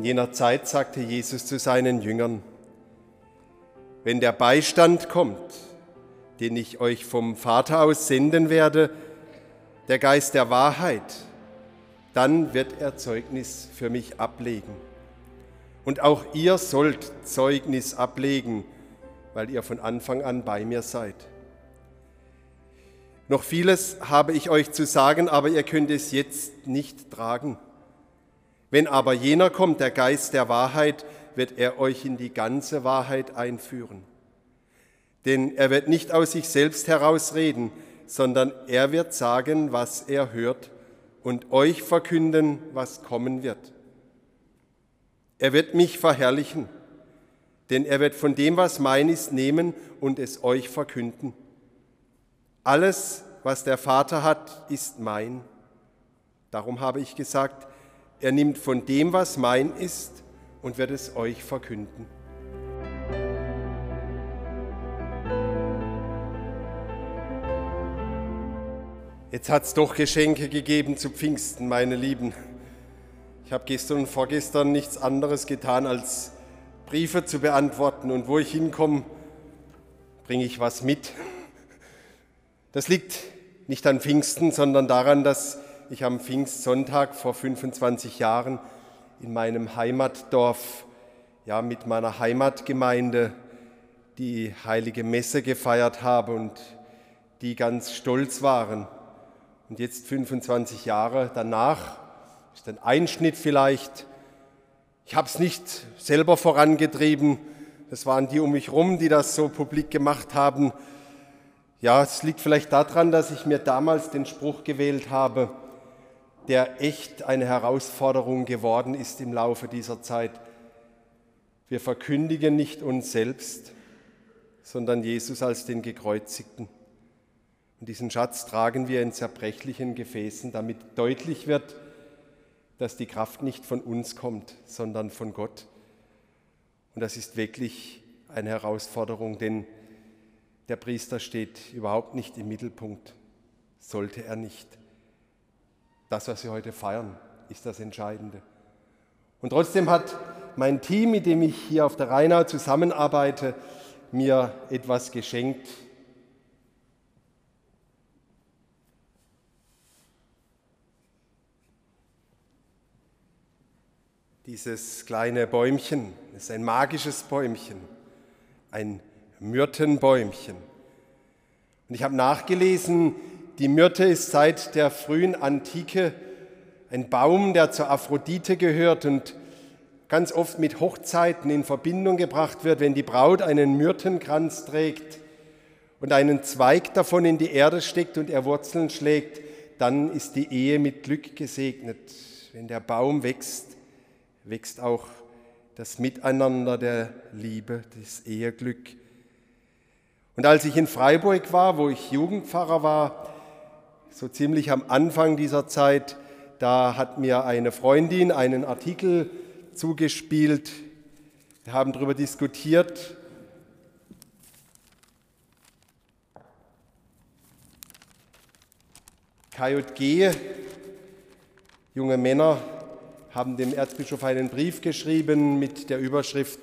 In jener Zeit sagte Jesus zu seinen Jüngern, wenn der Beistand kommt, den ich euch vom Vater aus senden werde, der Geist der Wahrheit, dann wird er Zeugnis für mich ablegen. Und auch ihr sollt Zeugnis ablegen, weil ihr von Anfang an bei mir seid. Noch vieles habe ich euch zu sagen, aber ihr könnt es jetzt nicht tragen. Wenn aber jener kommt, der Geist der Wahrheit, wird er euch in die ganze Wahrheit einführen. Denn er wird nicht aus sich selbst herausreden, sondern er wird sagen, was er hört und euch verkünden, was kommen wird. Er wird mich verherrlichen, denn er wird von dem, was mein ist, nehmen und es euch verkünden. Alles, was der Vater hat, ist mein. Darum habe ich gesagt, er nimmt von dem, was mein ist, und wird es euch verkünden. Jetzt hat es doch Geschenke gegeben zu Pfingsten, meine Lieben. Ich habe gestern und vorgestern nichts anderes getan, als Briefe zu beantworten. Und wo ich hinkomme, bringe ich was mit. Das liegt nicht an Pfingsten, sondern daran, dass ich am Pfingstsonntag vor 25 Jahren in meinem Heimatdorf, ja mit meiner Heimatgemeinde, die heilige Messe gefeiert habe und die ganz stolz waren und jetzt 25 Jahre danach ist ein Einschnitt vielleicht. Ich habe es nicht selber vorangetrieben. Das waren die um mich rum, die das so publik gemacht haben. Ja, es liegt vielleicht daran, dass ich mir damals den Spruch gewählt habe, der echt eine Herausforderung geworden ist im Laufe dieser Zeit. Wir verkündigen nicht uns selbst, sondern Jesus als den Gekreuzigten. Und diesen Schatz tragen wir in zerbrechlichen Gefäßen, damit deutlich wird, dass die Kraft nicht von uns kommt, sondern von Gott. Und das ist wirklich eine Herausforderung, denn der Priester steht überhaupt nicht im Mittelpunkt, sollte er nicht. Das, was wir heute feiern, ist das Entscheidende. Und trotzdem hat mein Team, mit dem ich hier auf der Rheinau zusammenarbeite, mir etwas geschenkt, Dieses kleine Bäumchen ist ein magisches Bäumchen, ein Myrtenbäumchen. Und ich habe nachgelesen, die Myrte ist seit der frühen Antike ein Baum, der zur Aphrodite gehört und ganz oft mit Hochzeiten in Verbindung gebracht wird, wenn die Braut einen Myrtenkranz trägt und einen Zweig davon in die Erde steckt und er Wurzeln schlägt, dann ist die Ehe mit Glück gesegnet. Wenn der Baum wächst, wächst auch das Miteinander der Liebe, das Eheglück. Und als ich in Freiburg war, wo ich Jugendpfarrer war, so ziemlich am Anfang dieser Zeit, da hat mir eine Freundin einen Artikel zugespielt. Wir haben darüber diskutiert. KJG, junge Männer haben dem Erzbischof einen Brief geschrieben mit der Überschrift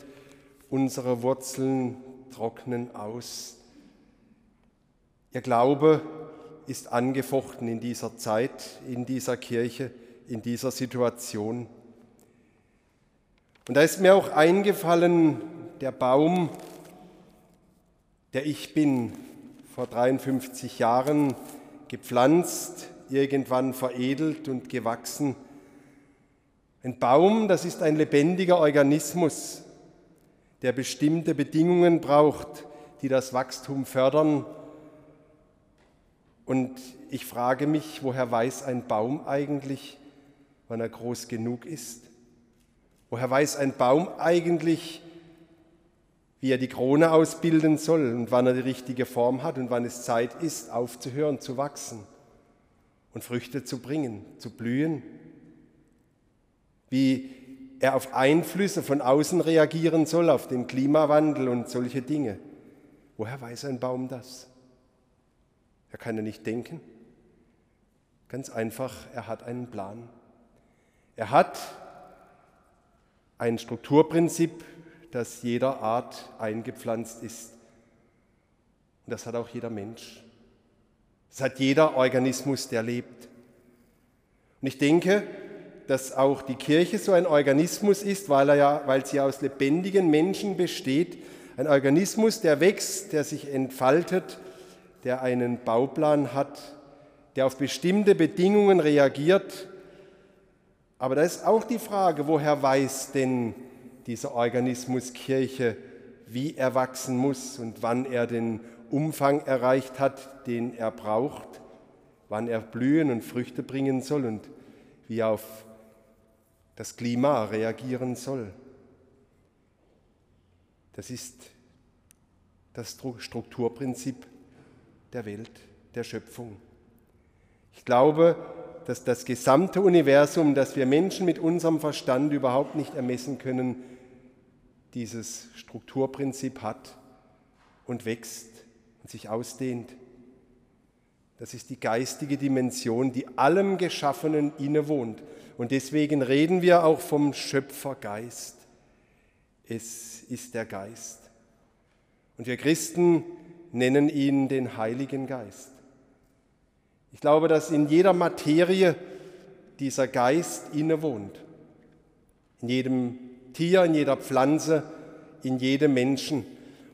Unsere Wurzeln trocknen aus. Ihr Glaube ist angefochten in dieser Zeit, in dieser Kirche, in dieser Situation. Und da ist mir auch eingefallen, der Baum, der ich bin, vor 53 Jahren gepflanzt, irgendwann veredelt und gewachsen, ein Baum, das ist ein lebendiger Organismus, der bestimmte Bedingungen braucht, die das Wachstum fördern. Und ich frage mich, woher weiß ein Baum eigentlich, wann er groß genug ist? Woher weiß ein Baum eigentlich, wie er die Krone ausbilden soll und wann er die richtige Form hat und wann es Zeit ist, aufzuhören, zu wachsen und Früchte zu bringen, zu blühen? wie er auf Einflüsse von außen reagieren soll, auf den Klimawandel und solche Dinge. Woher weiß ein Baum das? Er kann ja nicht denken. Ganz einfach, er hat einen Plan. Er hat Ein Strukturprinzip, das jeder Art eingepflanzt ist. Und das hat auch jeder Mensch. Das hat jeder Organismus, der lebt. Und ich denke, dass auch die Kirche so ein Organismus ist, weil, er ja, weil sie aus lebendigen Menschen besteht. Ein Organismus, der wächst, der sich entfaltet, der einen Bauplan hat, der auf bestimmte Bedingungen reagiert. Aber da ist auch die Frage, woher weiß denn dieser Organismus Kirche, wie er wachsen muss und wann er den Umfang erreicht hat, den er braucht, wann er blühen und Früchte bringen soll und wie er auf das Klima reagieren soll. Das ist das Strukturprinzip der Welt, der Schöpfung. Ich glaube, dass das gesamte Universum, das wir Menschen mit unserem Verstand überhaupt nicht ermessen können, dieses Strukturprinzip hat und wächst und sich ausdehnt. Das ist die geistige Dimension, die allem Geschaffenen innewohnt. Und deswegen reden wir auch vom Schöpfergeist. Es ist der Geist. Und wir Christen nennen ihn den Heiligen Geist. Ich glaube, dass in jeder Materie dieser Geist innewohnt. In jedem Tier, in jeder Pflanze, in jedem Menschen.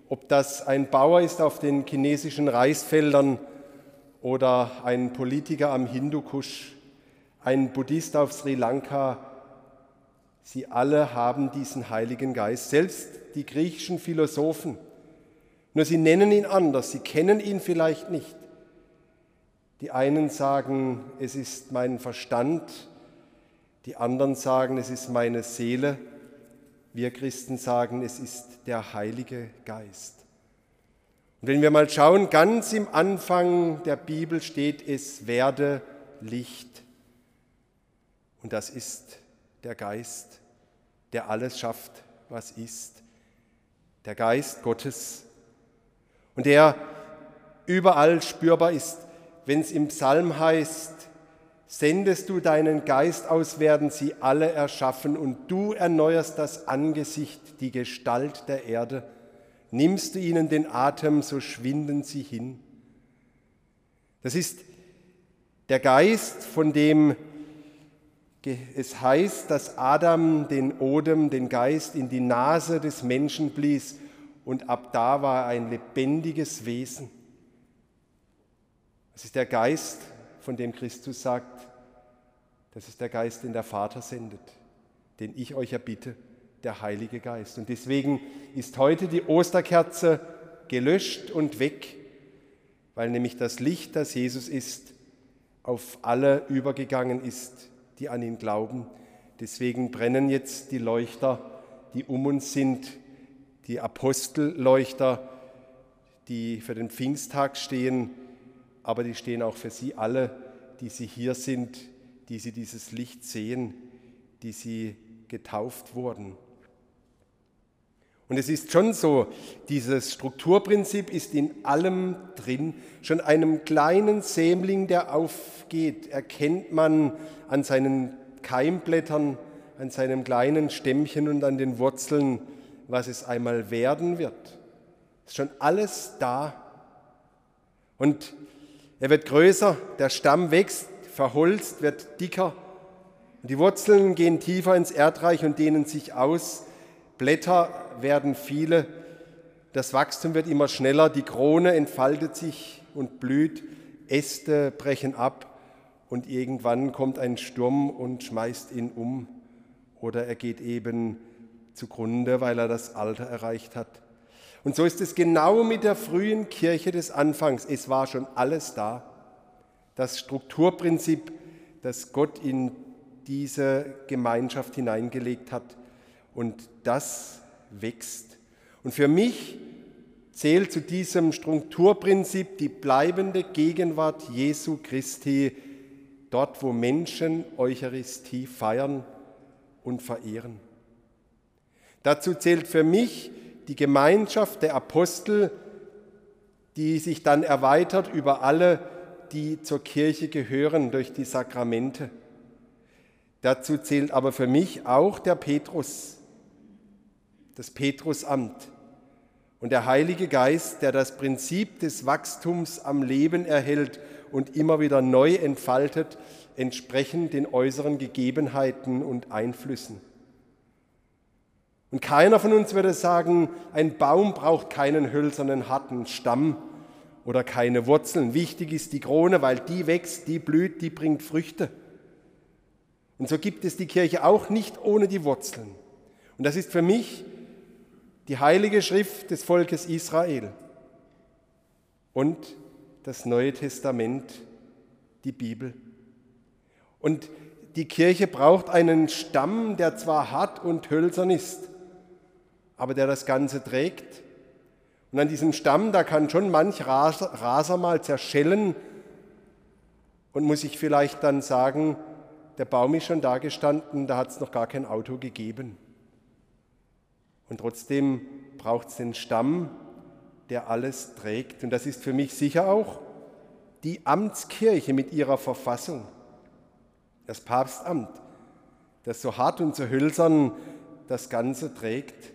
Ob das ein Bauer ist auf den chinesischen Reisfeldern oder ein Politiker am Hindukusch ein Buddhist auf Sri Lanka, sie alle haben diesen Heiligen Geist, selbst die griechischen Philosophen. Nur sie nennen ihn anders, sie kennen ihn vielleicht nicht. Die einen sagen, es ist mein Verstand, die anderen sagen, es ist meine Seele. Wir Christen sagen, es ist der Heilige Geist. Und wenn wir mal schauen, ganz im Anfang der Bibel steht, es werde Licht. Und das ist der Geist, der alles schafft, was ist. Der Geist Gottes. Und der überall spürbar ist. Wenn es im Psalm heißt, sendest du deinen Geist aus, werden sie alle erschaffen und du erneuerst das Angesicht, die Gestalt der Erde. Nimmst du ihnen den Atem, so schwinden sie hin. Das ist der Geist, von dem es heißt, dass Adam den Odem, den Geist in die Nase des Menschen blies und ab da war er ein lebendiges Wesen. Es ist der Geist, von dem Christus sagt, das ist der Geist, den der Vater sendet, den ich euch erbitte, der Heilige Geist. Und deswegen ist heute die Osterkerze gelöscht und weg, weil nämlich das Licht, das Jesus ist, auf alle übergegangen ist, die an ihn glauben. Deswegen brennen jetzt die Leuchter, die um uns sind, die Apostelleuchter, die für den Pfingsttag stehen, aber die stehen auch für Sie alle, die Sie hier sind, die Sie dieses Licht sehen, die Sie getauft wurden. Und es ist schon so, dieses Strukturprinzip ist in allem drin. Schon einem kleinen Sämling, der aufgeht, erkennt man an seinen Keimblättern, an seinem kleinen Stämmchen und an den Wurzeln, was es einmal werden wird. Es ist schon alles da. Und er wird größer, der Stamm wächst, verholzt, wird dicker. Und die Wurzeln gehen tiefer ins Erdreich und dehnen sich aus. Blätter werden viele, das Wachstum wird immer schneller, die Krone entfaltet sich und blüht, Äste brechen ab und irgendwann kommt ein Sturm und schmeißt ihn um oder er geht eben zugrunde, weil er das Alter erreicht hat. Und so ist es genau mit der frühen Kirche des Anfangs. Es war schon alles da. Das Strukturprinzip, das Gott in diese Gemeinschaft hineingelegt hat. Und das wächst. Und für mich zählt zu diesem Strukturprinzip die bleibende Gegenwart Jesu Christi dort, wo Menschen Eucharistie feiern und verehren. Dazu zählt für mich die Gemeinschaft der Apostel, die sich dann erweitert über alle, die zur Kirche gehören durch die Sakramente. Dazu zählt aber für mich auch der Petrus, das Petrusamt und der Heilige Geist, der das Prinzip des Wachstums am Leben erhält und immer wieder neu entfaltet, entsprechend den äußeren Gegebenheiten und Einflüssen. Und keiner von uns würde sagen, ein Baum braucht keinen hölzernen, harten Stamm oder keine Wurzeln. Wichtig ist die Krone, weil die wächst, die blüht, die bringt Früchte. Und so gibt es die Kirche auch nicht ohne die Wurzeln. Und das ist für mich die heilige Schrift des Volkes Israel und das Neue Testament, die Bibel. Und die Kirche braucht einen Stamm, der zwar hart und hölzern ist, aber der das Ganze trägt. Und an diesem Stamm, da kann schon manch Raser, mal zerschellen und muss ich vielleicht dann sagen, der Baum ist schon da gestanden, da hat es noch gar kein Auto gegeben. Und trotzdem braucht es den Stamm, der alles trägt. Und das ist für mich sicher auch die Amtskirche mit ihrer Verfassung das Papstamt, das so hart und so hölzern das Ganze trägt.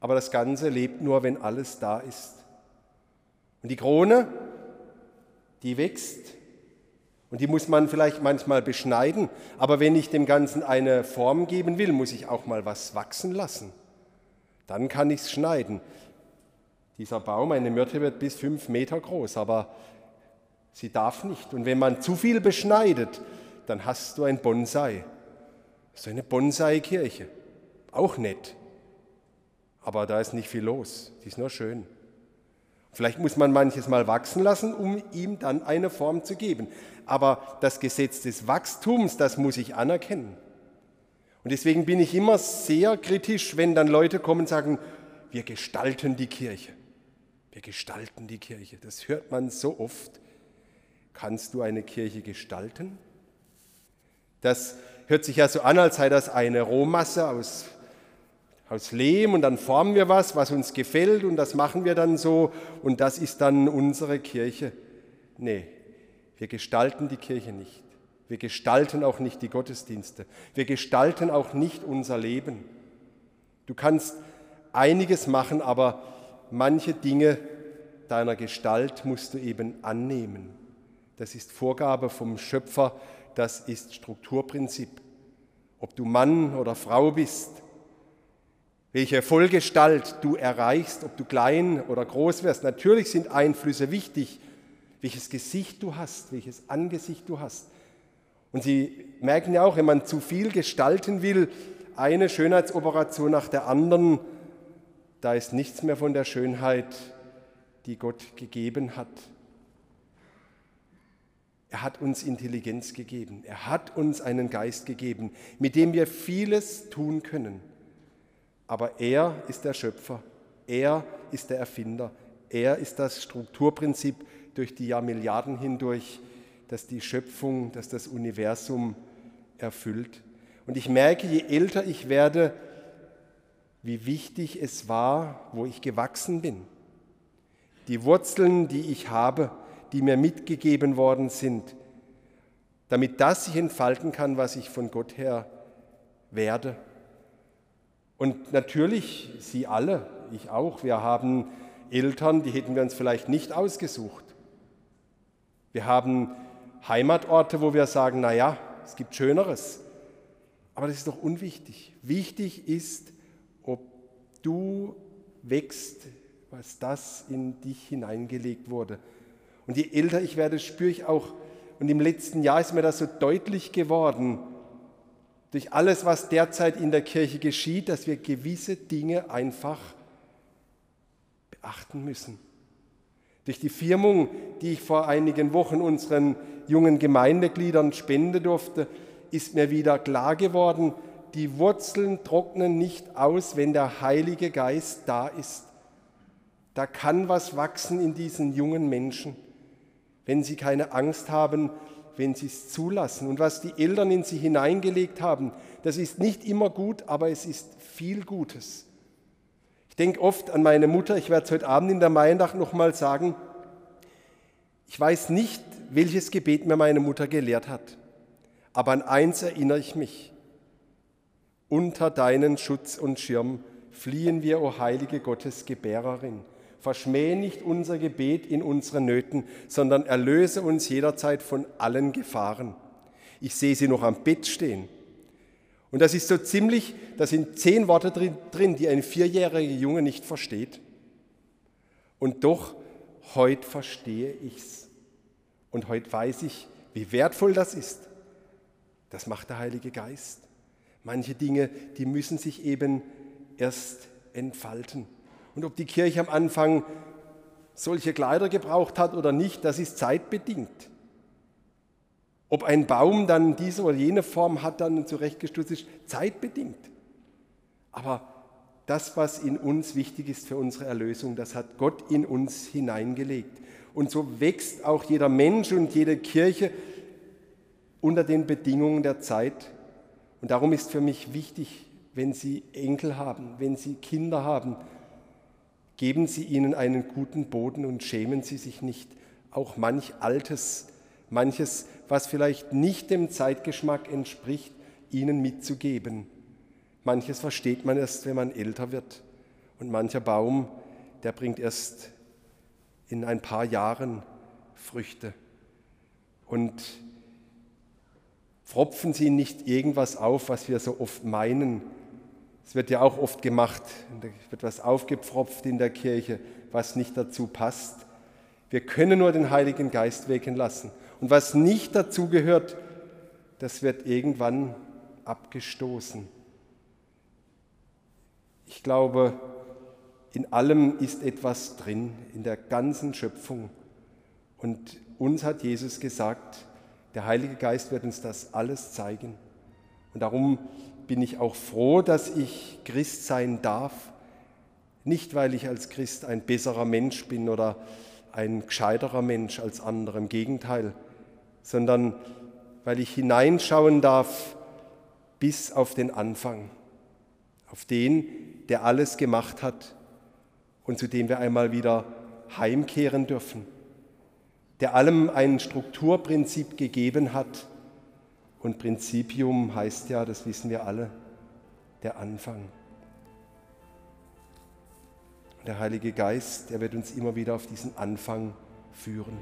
Aber das Ganze lebt nur, wenn alles da ist. Und die Krone, die wächst und die muss man vielleicht manchmal beschneiden. Aber wenn ich dem Ganzen eine Form geben will, muss ich auch mal was wachsen lassen. Dann kann ich es schneiden. Dieser Baum, eine Myrte, wird bis fünf Meter groß, aber sie darf nicht. Und wenn man zu viel beschneidet, dann hast du ein Bonsai. So eine Bonsai-Kirche. Auch nett. Aber da ist nicht viel los. Die ist nur schön. Vielleicht muss man manches mal wachsen lassen, um ihm dann eine Form zu geben. Aber das Gesetz des Wachstums, das muss ich anerkennen. Und deswegen bin ich immer sehr kritisch, wenn dann Leute kommen und sagen, wir gestalten die Kirche. Wir gestalten die Kirche. Das hört man so oft. Kannst du eine Kirche gestalten? Das hört sich ja so an, als sei das eine Rohmasse aus, aus Lehm und dann formen wir was, was uns gefällt und das machen wir dann so und das ist dann unsere Kirche. Nee, wir gestalten die Kirche nicht. Wir gestalten auch nicht die Gottesdienste. Wir gestalten auch nicht unser Leben. Du kannst einiges machen, aber manche Dinge deiner Gestalt musst du eben annehmen. Das ist Vorgabe vom Schöpfer das ist Strukturprinzip. Ob du Mann oder Frau bist, welche Vollgestalt du erreichst, ob du klein oder groß wirst. Natürlich sind Einflüsse wichtig, welches Gesicht du hast, welches Angesicht du hast. Und Sie merken ja auch, wenn man zu viel gestalten will, eine Schönheitsoperation nach der anderen, da ist nichts mehr von der Schönheit, die Gott gegeben hat. Er hat uns Intelligenz gegeben. Er hat uns einen Geist gegeben, mit dem wir vieles tun können. Aber er ist der Schöpfer. Er ist der Erfinder. Er ist das Strukturprinzip durch die Jahrmilliarden hindurch, das die Schöpfung, das das Universum erfüllt. Und ich merke, je älter ich werde, wie wichtig es war, wo ich gewachsen bin. Die Wurzeln, die ich habe, die mir mitgegeben worden sind, damit das sich entfalten kann, was ich von Gott her werde. Und natürlich, Sie alle, ich auch, wir haben Eltern, die hätten wir uns vielleicht nicht ausgesucht. Wir haben Heimatorte, wo wir sagen, naja, es gibt Schöneres. Aber das ist doch unwichtig. Wichtig ist, ob du wächst, was das in dich hineingelegt wurde. Und je älter ich werde, spüre ich auch, und im letzten Jahr ist mir das so deutlich geworden, durch alles, was derzeit in der Kirche geschieht, dass wir gewisse Dinge einfach beachten müssen. Durch die Firmung, die ich vor einigen Wochen unseren jungen Gemeindegliedern spende durfte, ist mir wieder klar geworden, die Wurzeln trocknen nicht aus, wenn der Heilige Geist da ist. Da kann was wachsen in diesen jungen Menschen wenn sie keine Angst haben, wenn sie es zulassen. Und was die Eltern in sie hineingelegt haben, das ist nicht immer gut, aber es ist viel Gutes. Ich denke oft an meine Mutter, ich werde es heute Abend in der Maiendach nochmal sagen, ich weiß nicht, welches Gebet mir meine Mutter gelehrt hat, aber an eins erinnere ich mich. Unter deinen Schutz und Schirm fliehen wir, o heilige Gottesgebärerin. Verschmähe nicht unser Gebet in unseren Nöten, sondern erlöse uns jederzeit von allen Gefahren. Ich sehe sie noch am Bett stehen. Und das ist so ziemlich, da sind zehn Worte drin, drin die ein vierjähriger Junge nicht versteht. Und doch, heute verstehe ich's. Und heute weiß ich, wie wertvoll das ist. Das macht der Heilige Geist. Manche Dinge, die müssen sich eben erst entfalten. Und ob die Kirche am Anfang solche Kleider gebraucht hat oder nicht, das ist zeitbedingt. Ob ein Baum dann diese oder jene Form hat, dann zurechtgestutzt ist, zeitbedingt. Aber das, was in uns wichtig ist für unsere Erlösung, das hat Gott in uns hineingelegt. Und so wächst auch jeder Mensch und jede Kirche unter den Bedingungen der Zeit. Und darum ist für mich wichtig, wenn Sie Enkel haben, wenn Sie Kinder haben, geben Sie ihnen einen guten Boden und schämen Sie sich nicht, auch manch Altes, manches, was vielleicht nicht dem Zeitgeschmack entspricht, ihnen mitzugeben. Manches versteht man erst, wenn man älter wird. Und mancher Baum, der bringt erst in ein paar Jahren Früchte. Und pfropfen Sie nicht irgendwas auf, was wir so oft meinen. Es wird ja auch oft gemacht, wird was aufgepfropft in der Kirche, was nicht dazu passt. Wir können nur den Heiligen Geist wirken lassen. Und was nicht dazu gehört, das wird irgendwann abgestoßen. Ich glaube, in allem ist etwas drin, in der ganzen Schöpfung. Und uns hat Jesus gesagt, der Heilige Geist wird uns das alles zeigen. Und darum bin ich auch froh, dass ich Christ sein darf. Nicht, weil ich als Christ ein besserer Mensch bin oder ein gescheiterer Mensch als andere, im Gegenteil, sondern weil ich hineinschauen darf bis auf den Anfang, auf den, der alles gemacht hat und zu dem wir einmal wieder heimkehren dürfen, der allem ein Strukturprinzip gegeben hat. Und Prinzipium heißt ja, das wissen wir alle, der Anfang. Der Heilige Geist, der wird uns immer wieder auf diesen Anfang führen.